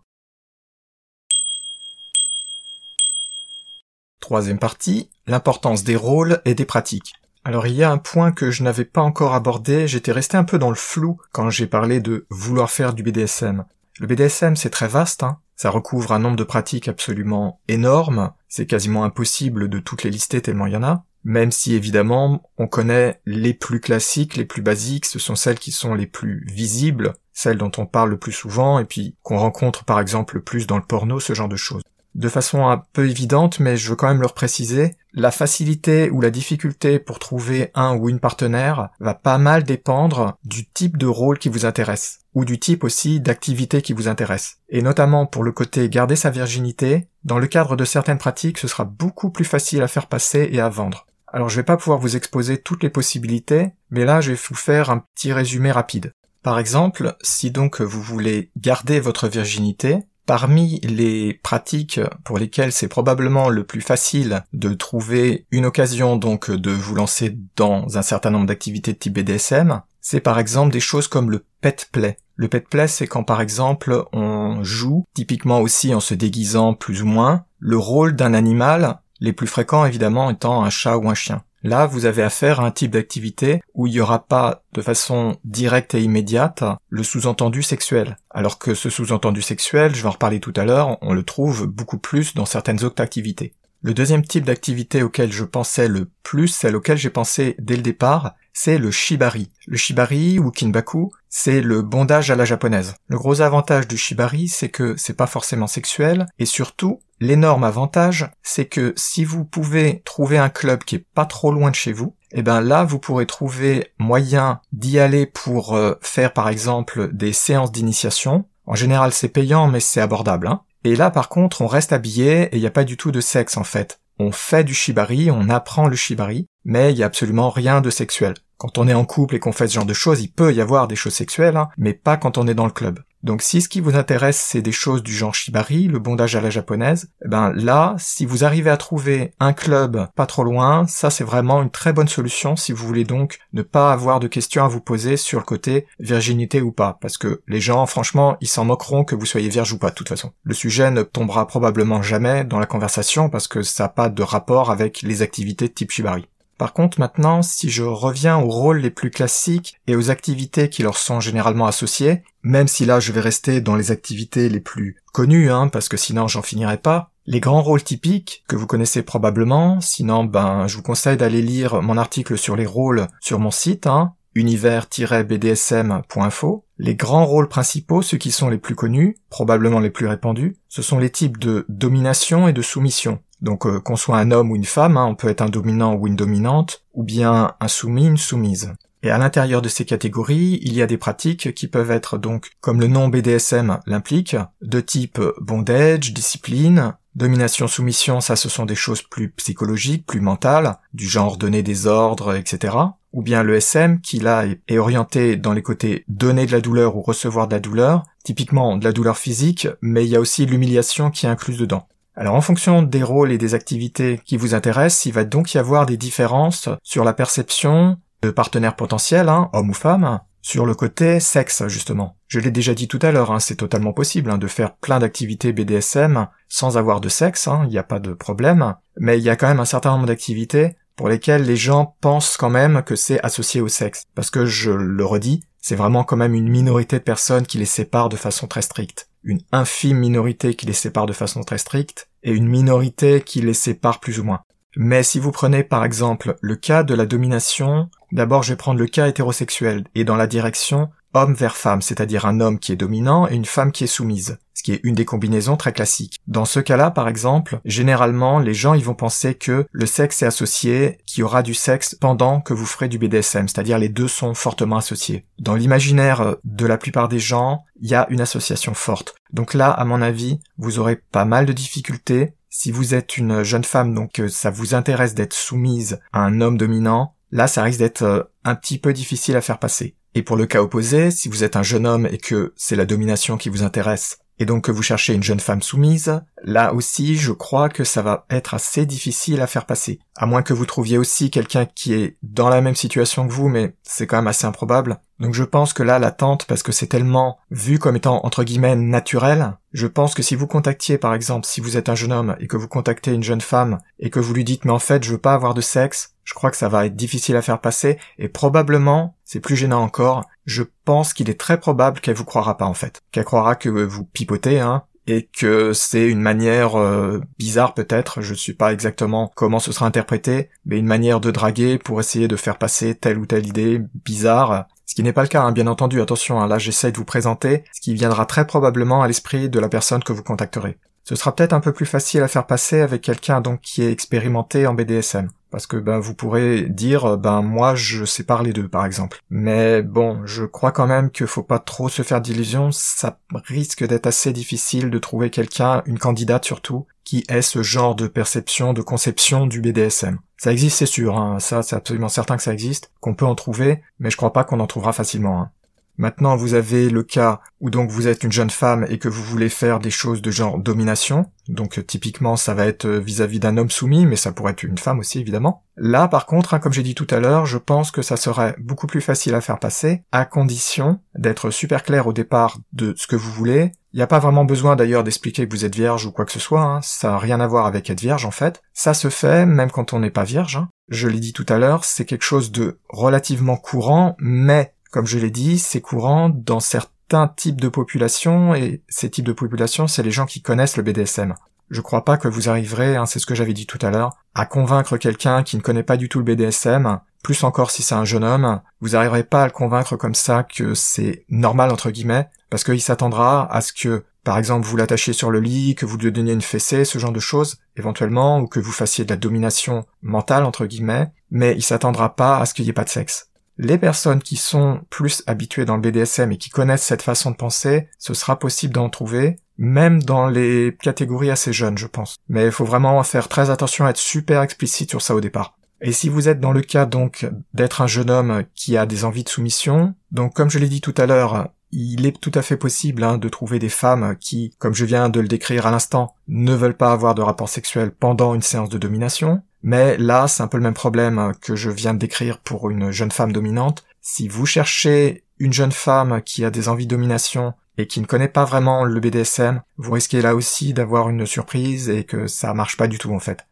Troisième partie, l'importance des rôles et des pratiques. Alors il y a un point que je n'avais pas encore abordé, j'étais resté un peu dans le flou quand j'ai parlé de vouloir faire du BDSM. Le BDSM c'est très vaste, hein. ça recouvre un nombre de pratiques absolument énorme, c'est quasiment impossible de toutes les lister tellement il y en a même si évidemment on connaît les plus classiques, les plus basiques, ce sont celles qui sont les plus visibles, celles dont on parle le plus souvent et puis qu'on rencontre par exemple le plus dans le porno, ce genre de choses. De façon un peu évidente, mais je veux quand même leur préciser, la facilité ou la difficulté pour trouver un ou une partenaire va pas mal dépendre du type de rôle qui vous intéresse, ou du type aussi d'activité qui vous intéresse. Et notamment pour le côté garder sa virginité, dans le cadre de certaines pratiques, ce sera beaucoup plus facile à faire passer et à vendre. Alors je vais pas pouvoir vous exposer toutes les possibilités, mais là je vais vous faire un petit résumé rapide. Par exemple, si donc vous voulez garder votre virginité, parmi les pratiques pour lesquelles c'est probablement le plus facile de trouver une occasion donc de vous lancer dans un certain nombre d'activités de type BDSM, c'est par exemple des choses comme le pet play. Le pet play, c'est quand par exemple on joue, typiquement aussi en se déguisant plus ou moins, le rôle d'un animal les plus fréquents évidemment étant un chat ou un chien. Là, vous avez affaire à un type d'activité où il n'y aura pas de façon directe et immédiate le sous-entendu sexuel. Alors que ce sous-entendu sexuel, je vais en reparler tout à l'heure, on le trouve beaucoup plus dans certaines autres activités. Le deuxième type d'activité auquel je pensais le plus, celle auquel j'ai pensé dès le départ, c'est le shibari. Le shibari ou kinbaku, c'est le bondage à la japonaise. Le gros avantage du shibari, c'est que c'est pas forcément sexuel, et surtout, L'énorme avantage, c'est que si vous pouvez trouver un club qui est pas trop loin de chez vous, et eh ben là vous pourrez trouver moyen d'y aller pour euh, faire par exemple des séances d'initiation. En général c'est payant mais c'est abordable. Hein. Et là par contre on reste habillé et il a pas du tout de sexe en fait. On fait du shibari, on apprend le shibari, mais il n'y a absolument rien de sexuel. Quand on est en couple et qu'on fait ce genre de choses, il peut y avoir des choses sexuelles, hein, mais pas quand on est dans le club. Donc si ce qui vous intéresse c'est des choses du genre shibari, le bondage à la japonaise, eh ben là, si vous arrivez à trouver un club pas trop loin, ça c'est vraiment une très bonne solution si vous voulez donc ne pas avoir de questions à vous poser sur le côté virginité ou pas, parce que les gens franchement ils s'en moqueront que vous soyez vierge ou pas de toute façon. Le sujet ne tombera probablement jamais dans la conversation parce que ça n'a pas de rapport avec les activités de type shibari. Par contre, maintenant, si je reviens aux rôles les plus classiques et aux activités qui leur sont généralement associées, même si là je vais rester dans les activités les plus connues, hein, parce que sinon j'en finirai pas, les grands rôles typiques que vous connaissez probablement, sinon ben je vous conseille d'aller lire mon article sur les rôles sur mon site, hein, univers-bdsm.info. Les grands rôles principaux, ceux qui sont les plus connus, probablement les plus répandus, ce sont les types de domination et de soumission. Donc euh, qu'on soit un homme ou une femme, hein, on peut être un dominant ou une dominante, ou bien un soumis, une soumise. Et à l'intérieur de ces catégories, il y a des pratiques qui peuvent être donc, comme le nom BDSM l'implique, de type bondage, discipline, domination-soumission, ça ce sont des choses plus psychologiques, plus mentales, du genre donner des ordres, etc. Ou bien le SM, qui là est orienté dans les côtés donner de la douleur ou recevoir de la douleur, typiquement de la douleur physique, mais il y a aussi l'humiliation qui est incluse dedans. Alors en fonction des rôles et des activités qui vous intéressent, il va donc y avoir des différences sur la perception de partenaires potentiels, hein, homme ou femme, sur le côté sexe justement. Je l'ai déjà dit tout à l'heure, hein, c'est totalement possible hein, de faire plein d'activités BDSM sans avoir de sexe, il n'y a pas de problème, mais il y a quand même un certain nombre d'activités pour lesquelles les gens pensent quand même que c'est associé au sexe. Parce que je le redis, c'est vraiment quand même une minorité de personnes qui les séparent de façon très stricte. Une infime minorité qui les sépare de façon très stricte, et une minorité qui les sépare plus ou moins. Mais si vous prenez par exemple le cas de la domination, d'abord je vais prendre le cas hétérosexuel et dans la direction homme vers femme, c'est-à-dire un homme qui est dominant et une femme qui est soumise, ce qui est une des combinaisons très classiques. Dans ce cas-là, par exemple, généralement, les gens ils vont penser que le sexe est associé, qu'il y aura du sexe pendant que vous ferez du BDSM, c'est-à-dire les deux sont fortement associés. Dans l'imaginaire de la plupart des gens, il y a une association forte. Donc là, à mon avis, vous aurez pas mal de difficultés. Si vous êtes une jeune femme, donc euh, ça vous intéresse d'être soumise à un homme dominant, là ça risque d'être euh, un petit peu difficile à faire passer. Et pour le cas opposé, si vous êtes un jeune homme et que c'est la domination qui vous intéresse, et donc que vous cherchez une jeune femme soumise, là aussi je crois que ça va être assez difficile à faire passer. À moins que vous trouviez aussi quelqu'un qui est dans la même situation que vous, mais c'est quand même assez improbable. Donc je pense que là l'attente, parce que c'est tellement vu comme étant entre guillemets naturel, je pense que si vous contactiez par exemple, si vous êtes un jeune homme et que vous contactez une jeune femme et que vous lui dites mais en fait je veux pas avoir de sexe, je crois que ça va être difficile à faire passer et probablement, c'est plus gênant encore, je pense qu'il est très probable qu'elle vous croira pas en fait, qu'elle croira que vous pipotez, hein, et que c'est une manière euh, bizarre peut-être, je ne sais pas exactement comment ce sera interprété, mais une manière de draguer pour essayer de faire passer telle ou telle idée bizarre. Ce qui n'est pas le cas, hein, bien entendu, attention, hein, là j'essaie de vous présenter ce qui viendra très probablement à l'esprit de la personne que vous contacterez. Ce sera peut-être un peu plus facile à faire passer avec quelqu'un donc qui est expérimenté en BDSM. Parce que ben vous pourrez dire ben moi je sais parler d'eux par exemple. Mais bon, je crois quand même qu'il faut pas trop se faire d'illusions, ça risque d'être assez difficile de trouver quelqu'un, une candidate surtout, qui ait ce genre de perception, de conception du BDSM. Ça existe c'est sûr, hein. ça c'est absolument certain que ça existe, qu'on peut en trouver, mais je crois pas qu'on en trouvera facilement. Hein. Maintenant, vous avez le cas où donc vous êtes une jeune femme et que vous voulez faire des choses de genre domination. Donc typiquement, ça va être vis-à-vis d'un homme soumis, mais ça pourrait être une femme aussi évidemment. Là, par contre, hein, comme j'ai dit tout à l'heure, je pense que ça serait beaucoup plus facile à faire passer, à condition d'être super clair au départ de ce que vous voulez. Il n'y a pas vraiment besoin d'ailleurs d'expliquer que vous êtes vierge ou quoi que ce soit, hein. ça n'a rien à voir avec être vierge en fait. Ça se fait même quand on n'est pas vierge. Hein. Je l'ai dit tout à l'heure, c'est quelque chose de relativement courant, mais comme je l'ai dit, c'est courant dans certains types de populations, et ces types de populations, c'est les gens qui connaissent le BDSM. Je crois pas que vous arriverez, hein, c'est ce que j'avais dit tout à l'heure, à convaincre quelqu'un qui ne connaît pas du tout le BDSM, plus encore si c'est un jeune homme, vous arriverez pas à le convaincre comme ça que c'est normal entre guillemets, parce qu'il s'attendra à ce que, par exemple, vous l'attachiez sur le lit, que vous lui donniez une fessée, ce genre de choses, éventuellement, ou que vous fassiez de la domination mentale entre guillemets, mais il s'attendra pas à ce qu'il n'y ait pas de sexe les personnes qui sont plus habituées dans le BDSM et qui connaissent cette façon de penser, ce sera possible d'en trouver, même dans les catégories assez jeunes, je pense. Mais il faut vraiment faire très attention à être super explicite sur ça au départ. Et si vous êtes dans le cas donc d'être un jeune homme qui a des envies de soumission, donc comme je l'ai dit tout à l'heure, il est tout à fait possible hein, de trouver des femmes qui, comme je viens de le décrire à l'instant, ne veulent pas avoir de rapport sexuel pendant une séance de domination. Mais là, c'est un peu le même problème que je viens de décrire pour une jeune femme dominante. Si vous cherchez une jeune femme qui a des envies de domination et qui ne connaît pas vraiment le BDSM, vous risquez là aussi d'avoir une surprise et que ça marche pas du tout en fait.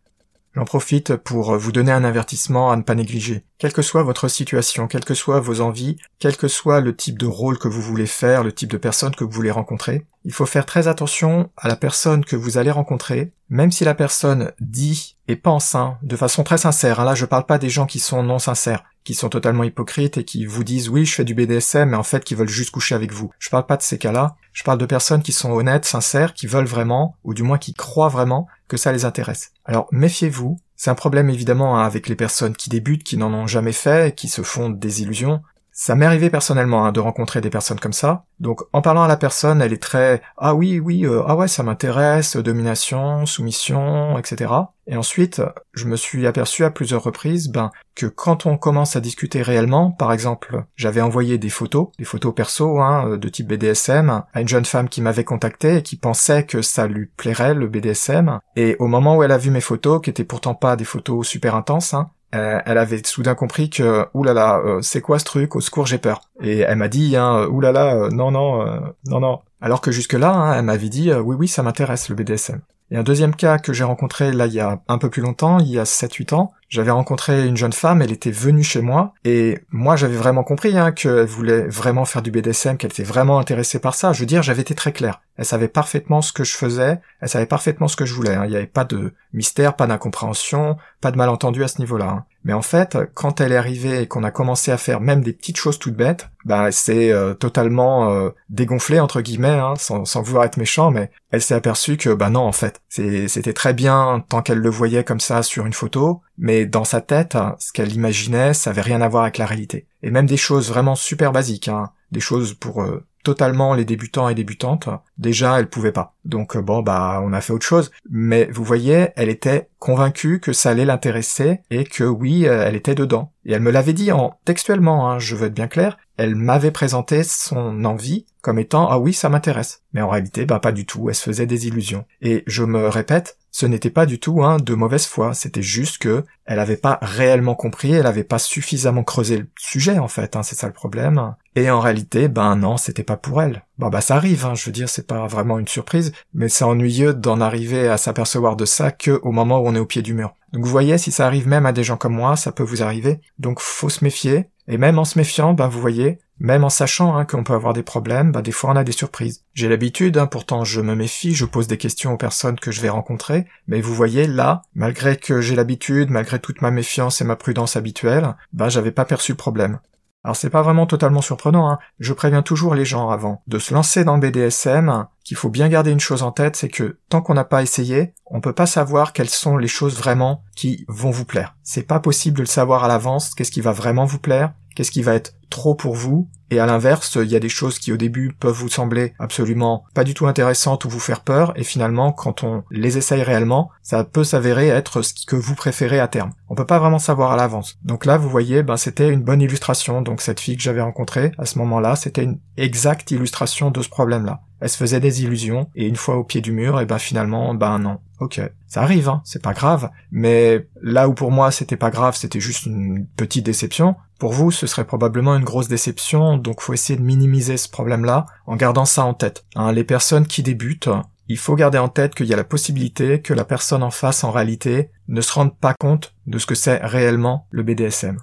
J'en profite pour vous donner un avertissement à ne pas négliger. Quelle que soit votre situation, quelles que soient vos envies, quel que soit le type de rôle que vous voulez faire, le type de personne que vous voulez rencontrer, il faut faire très attention à la personne que vous allez rencontrer, même si la personne dit et pense, hein, de façon très sincère. Hein, là, je parle pas des gens qui sont non sincères, qui sont totalement hypocrites et qui vous disent oui, je fais du BDSM, mais en fait qui veulent juste coucher avec vous. Je parle pas de ces cas-là. Je parle de personnes qui sont honnêtes, sincères, qui veulent vraiment, ou du moins qui croient vraiment que ça les intéresse. Alors méfiez-vous, c'est un problème évidemment hein, avec les personnes qui débutent, qui n'en ont jamais fait, qui se font des illusions. Ça m'est arrivé personnellement hein, de rencontrer des personnes comme ça. Donc en parlant à la personne, elle est très ah oui oui euh, ah ouais ça m'intéresse domination soumission etc. Et ensuite je me suis aperçu à plusieurs reprises ben que quand on commence à discuter réellement, par exemple j'avais envoyé des photos, des photos perso hein, euh, de type BDSM à une jeune femme qui m'avait contacté et qui pensait que ça lui plairait le BDSM. Et au moment où elle a vu mes photos, qui étaient pourtant pas des photos super intenses, hein, euh, elle avait soudain compris que oulala, euh, c'est quoi ce truc? Au secours, j'ai peur. Et elle m'a dit, hein, oulala, euh, non non, non non. Alors que jusque là, hein, elle m'avait dit, oui oui, ça m'intéresse le BDSM. Et un deuxième cas que j'ai rencontré là il y a un peu plus longtemps, il y a 7-8 ans, j'avais rencontré une jeune femme, elle était venue chez moi, et moi j'avais vraiment compris hein, qu'elle voulait vraiment faire du BDSM, qu'elle était vraiment intéressée par ça. Je veux dire, j'avais été très clair. Elle savait parfaitement ce que je faisais, elle savait parfaitement ce que je voulais. Hein. Il n'y avait pas de mystère, pas d'incompréhension, pas de malentendu à ce niveau-là. Hein. Mais en fait, quand elle est arrivée et qu'on a commencé à faire même des petites choses toutes bêtes, bah c'est euh, totalement euh, dégonflé entre guillemets, hein, sans, sans, vouloir être méchant, mais elle s'est aperçue que bah non en fait, c'était très bien tant qu'elle le voyait comme ça sur une photo, mais dans sa tête, ce qu'elle imaginait, ça avait rien à voir avec la réalité. Et même des choses vraiment super basiques, hein, des choses pour euh, totalement les débutants et débutantes, déjà elle pouvait pas. Donc euh, bon bah on a fait autre chose, mais vous voyez, elle était convaincue que ça allait l'intéresser et que oui, euh, elle était dedans. Et elle me l'avait dit en textuellement, hein, je veux être bien clair, elle m'avait présenté son envie comme étant ah oui ça m'intéresse. Mais en réalité bah pas du tout, elle se faisait des illusions. Et je me répète, ce n'était pas du tout hein, de mauvaise foi, c'était juste que elle avait pas réellement compris, elle avait pas suffisamment creusé le sujet en fait, hein, c'est ça le problème. Et en réalité, ben non, c'était pas pour elle. Bah bah ça arrive, hein, je veux dire, c'est pas vraiment une surprise, mais c'est ennuyeux d'en arriver à s'apercevoir de ça que au moment où on est au pied du mur. Donc vous voyez, si ça arrive même à des gens comme moi, ça peut vous arriver. Donc faut se méfier. Et même en se méfiant, ben vous voyez, même en sachant hein, qu'on peut avoir des problèmes, bah, des fois on a des surprises. J'ai l'habitude, hein, pourtant je me méfie, je pose des questions aux personnes que je vais rencontrer, mais vous voyez là, malgré que j'ai l'habitude, malgré toute ma méfiance et ma prudence habituelle, bah j'avais pas perçu le problème. Alors c'est pas vraiment totalement surprenant, hein. je préviens toujours les gens avant de se lancer dans le BDSM, qu'il faut bien garder une chose en tête, c'est que tant qu'on n'a pas essayé, on peut pas savoir quelles sont les choses vraiment qui vont vous plaire. C'est pas possible de le savoir à l'avance, qu'est-ce qui va vraiment vous plaire, qu'est-ce qui va être trop pour vous, et à l'inverse, il y a des choses qui au début peuvent vous sembler absolument pas du tout intéressantes ou vous faire peur, et finalement, quand on les essaye réellement, ça peut s'avérer être ce que vous préférez à terme. On peut pas vraiment savoir à l'avance. Donc là, vous voyez, ben c'était une bonne illustration. Donc cette fille que j'avais rencontrée à ce moment-là, c'était une exacte illustration de ce problème-là. Elle se faisait des illusions, et une fois au pied du mur, et ben finalement, ben non. Ok. Ça arrive, hein, c'est pas grave. Mais là où pour moi c'était pas grave, c'était juste une petite déception, pour vous ce serait probablement une grosse déception, donc faut essayer de minimiser ce problème-là en gardant ça en tête. Hein, les personnes qui débutent, il faut garder en tête qu'il y a la possibilité que la personne en face en réalité ne se rende pas compte de ce que c'est réellement le BDSM.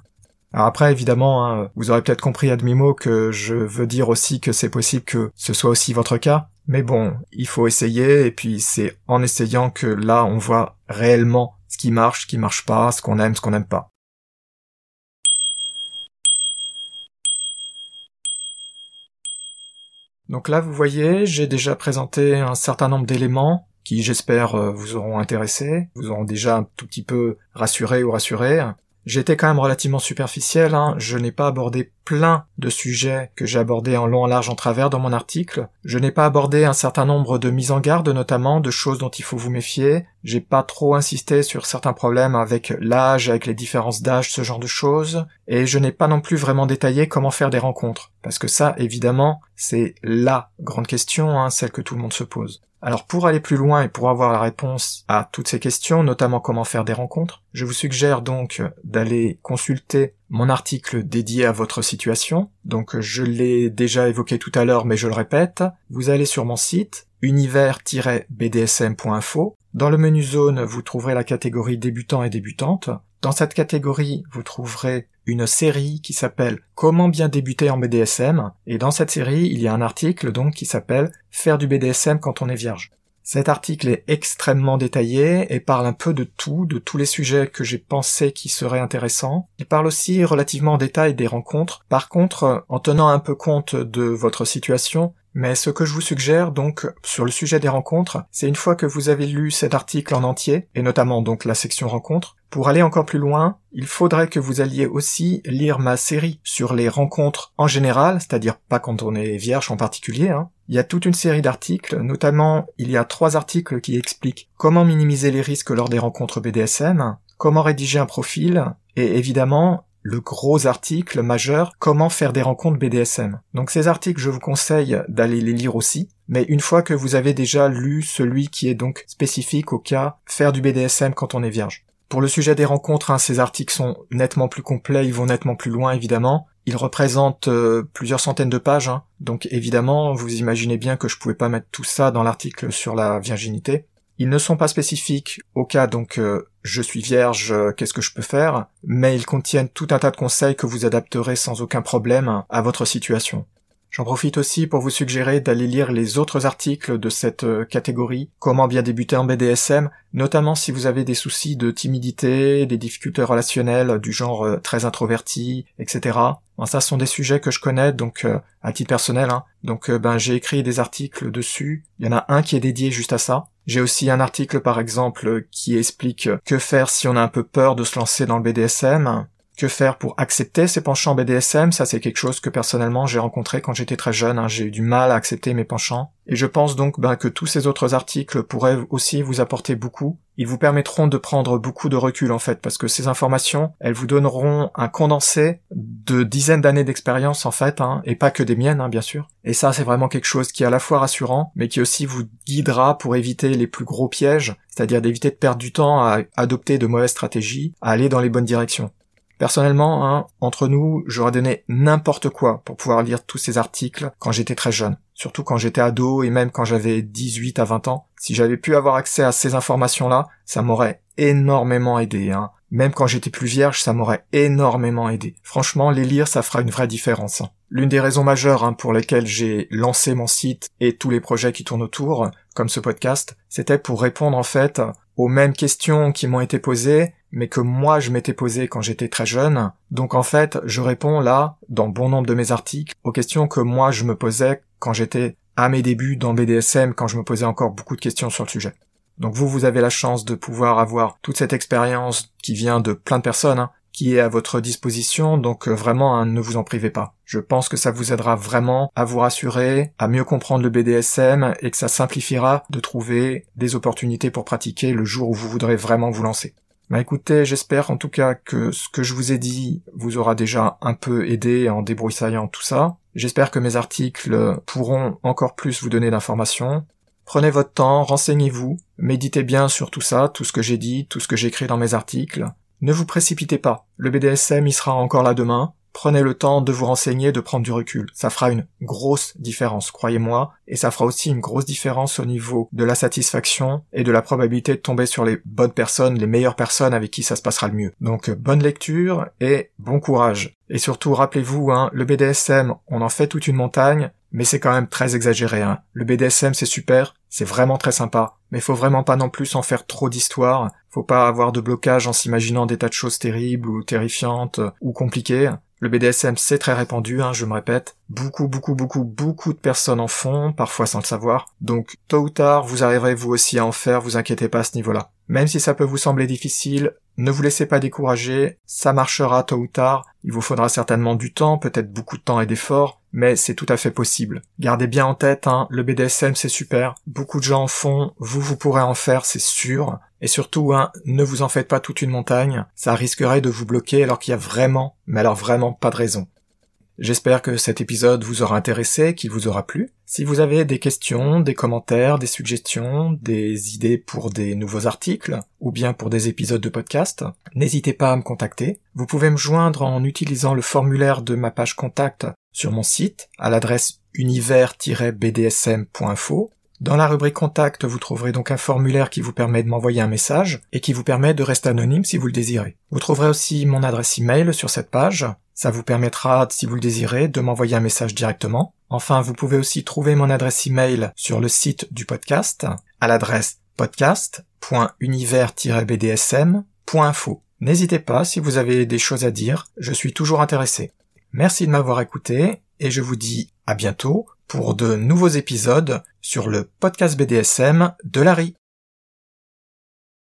Alors après, évidemment, hein, vous aurez peut-être compris à demi-mot que je veux dire aussi que c'est possible que ce soit aussi votre cas. Mais bon, il faut essayer, et puis c'est en essayant que là, on voit réellement ce qui marche, ce qui marche pas, ce qu'on aime, ce qu'on n'aime pas. Donc là, vous voyez, j'ai déjà présenté un certain nombre d'éléments qui, j'espère, euh, vous auront intéressé, vous auront déjà un tout petit peu rassuré ou rassuré. J'étais quand même relativement superficiel, hein. je n'ai pas abordé plein de sujets que j'ai abordés en long, en large, en travers dans mon article. Je n'ai pas abordé un certain nombre de mises en garde, notamment de choses dont il faut vous méfier. J'ai pas trop insisté sur certains problèmes avec l'âge, avec les différences d'âge, ce genre de choses. Et je n'ai pas non plus vraiment détaillé comment faire des rencontres. Parce que ça, évidemment, c'est LA grande question, hein, celle que tout le monde se pose. Alors pour aller plus loin et pour avoir la réponse à toutes ces questions, notamment comment faire des rencontres, je vous suggère donc d'aller consulter mon article dédié à votre situation. Donc je l'ai déjà évoqué tout à l'heure mais je le répète, vous allez sur mon site univers-bdsm.info. Dans le menu zone, vous trouverez la catégorie débutant et débutante. Dans cette catégorie, vous trouverez une série qui s'appelle Comment bien débuter en BDSM et dans cette série, il y a un article donc qui s'appelle Faire du BDSM quand on est vierge. Cet article est extrêmement détaillé et parle un peu de tout, de tous les sujets que j'ai pensé qui seraient intéressants. Il parle aussi relativement en détail des rencontres. Par contre, en tenant un peu compte de votre situation, mais ce que je vous suggère donc sur le sujet des rencontres, c'est une fois que vous avez lu cet article en entier, et notamment donc la section rencontres, pour aller encore plus loin, il faudrait que vous alliez aussi lire ma série sur les rencontres en général, c'est-à-dire pas quand on est vierge en particulier. Hein. Il y a toute une série d'articles, notamment il y a trois articles qui expliquent comment minimiser les risques lors des rencontres BDSM, comment rédiger un profil, et évidemment le gros article majeur Comment faire des rencontres BDSM. Donc ces articles, je vous conseille d'aller les lire aussi, mais une fois que vous avez déjà lu celui qui est donc spécifique au cas faire du BDSM quand on est vierge. Pour le sujet des rencontres, hein, ces articles sont nettement plus complets, ils vont nettement plus loin évidemment. Ils représentent euh, plusieurs centaines de pages, hein. donc évidemment, vous imaginez bien que je pouvais pas mettre tout ça dans l'article sur la virginité. Ils ne sont pas spécifiques au cas donc euh, je suis vierge, euh, qu'est-ce que je peux faire, mais ils contiennent tout un tas de conseils que vous adapterez sans aucun problème à votre situation. J'en profite aussi pour vous suggérer d'aller lire les autres articles de cette euh, catégorie, comment bien débuter en BDSM, notamment si vous avez des soucis de timidité, des difficultés relationnelles du genre euh, très introverti, etc. Ça sont des sujets que je connais, donc euh, à titre personnel. Hein. Donc ben j'ai écrit des articles dessus. Il y en a un qui est dédié juste à ça. J'ai aussi un article par exemple qui explique que faire si on a un peu peur de se lancer dans le BDSM. Que faire pour accepter ses penchants BDSM Ça, c'est quelque chose que personnellement j'ai rencontré quand j'étais très jeune. Hein. J'ai eu du mal à accepter mes penchants. Et je pense donc ben, que tous ces autres articles pourraient aussi vous apporter beaucoup. Ils vous permettront de prendre beaucoup de recul en fait, parce que ces informations, elles vous donneront un condensé de dizaines d'années d'expérience en fait, hein, et pas que des miennes hein, bien sûr. Et ça, c'est vraiment quelque chose qui est à la fois rassurant, mais qui aussi vous guidera pour éviter les plus gros pièges, c'est-à-dire d'éviter de perdre du temps à adopter de mauvaises stratégies, à aller dans les bonnes directions. Personnellement, hein, entre nous, j'aurais donné n'importe quoi pour pouvoir lire tous ces articles quand j'étais très jeune. Surtout quand j'étais ado et même quand j'avais 18 à 20 ans. Si j'avais pu avoir accès à ces informations-là, ça m'aurait énormément aidé. Hein. Même quand j'étais plus vierge, ça m'aurait énormément aidé. Franchement, les lire, ça fera une vraie différence. Hein. L'une des raisons majeures hein, pour lesquelles j'ai lancé mon site et tous les projets qui tournent autour, comme ce podcast, c'était pour répondre en fait aux mêmes questions qui m'ont été posées mais que moi je m'étais posé quand j'étais très jeune. Donc en fait, je réponds là, dans bon nombre de mes articles, aux questions que moi je me posais quand j'étais à mes débuts dans BDSM, quand je me posais encore beaucoup de questions sur le sujet. Donc vous, vous avez la chance de pouvoir avoir toute cette expérience qui vient de plein de personnes, hein, qui est à votre disposition, donc euh, vraiment hein, ne vous en privez pas. Je pense que ça vous aidera vraiment à vous rassurer, à mieux comprendre le BDSM et que ça simplifiera de trouver des opportunités pour pratiquer le jour où vous voudrez vraiment vous lancer. Bah écoutez, j'espère en tout cas que ce que je vous ai dit vous aura déjà un peu aidé en débroussaillant tout ça. J'espère que mes articles pourront encore plus vous donner d'informations. Prenez votre temps, renseignez-vous, méditez bien sur tout ça, tout ce que j'ai dit, tout ce que j'écris dans mes articles. Ne vous précipitez pas. Le BDSM, il sera encore là demain. Prenez le temps de vous renseigner, de prendre du recul. Ça fera une grosse différence, croyez-moi, et ça fera aussi une grosse différence au niveau de la satisfaction et de la probabilité de tomber sur les bonnes personnes, les meilleures personnes avec qui ça se passera le mieux. Donc bonne lecture et bon courage. Et surtout, rappelez-vous, hein, le BDSM, on en fait toute une montagne, mais c'est quand même très exagéré. Hein. Le BDSM, c'est super, c'est vraiment très sympa, mais faut vraiment pas non plus en faire trop d'histoire. Faut pas avoir de blocage en s'imaginant des tas de choses terribles ou terrifiantes ou compliquées. Le BDSM c'est très répandu, hein, je me répète. Beaucoup, beaucoup, beaucoup, beaucoup de personnes en font, parfois sans le savoir. Donc tôt ou tard, vous arriverez vous aussi à en faire, vous inquiétez pas à ce niveau-là. Même si ça peut vous sembler difficile, ne vous laissez pas décourager, ça marchera tôt ou tard, il vous faudra certainement du temps, peut-être beaucoup de temps et d'efforts, mais c'est tout à fait possible. Gardez bien en tête, hein, le BDSM c'est super, beaucoup de gens en font, vous vous pourrez en faire, c'est sûr, et surtout, hein, ne vous en faites pas toute une montagne, ça risquerait de vous bloquer alors qu'il y a vraiment, mais alors vraiment pas de raison. J'espère que cet épisode vous aura intéressé, qu'il vous aura plu. Si vous avez des questions, des commentaires, des suggestions, des idées pour des nouveaux articles, ou bien pour des épisodes de podcast, n'hésitez pas à me contacter. Vous pouvez me joindre en utilisant le formulaire de ma page contact sur mon site à l'adresse univers-bdsm.info dans la rubrique Contact, vous trouverez donc un formulaire qui vous permet de m'envoyer un message et qui vous permet de rester anonyme si vous le désirez. Vous trouverez aussi mon adresse email sur cette page. Ça vous permettra, si vous le désirez, de m'envoyer un message directement. Enfin, vous pouvez aussi trouver mon adresse email sur le site du podcast à l'adresse podcast.univers-bdsm.info. N'hésitez pas si vous avez des choses à dire, je suis toujours intéressé. Merci de m'avoir écouté et je vous dis à bientôt pour de nouveaux épisodes sur le podcast BDSM de Larry.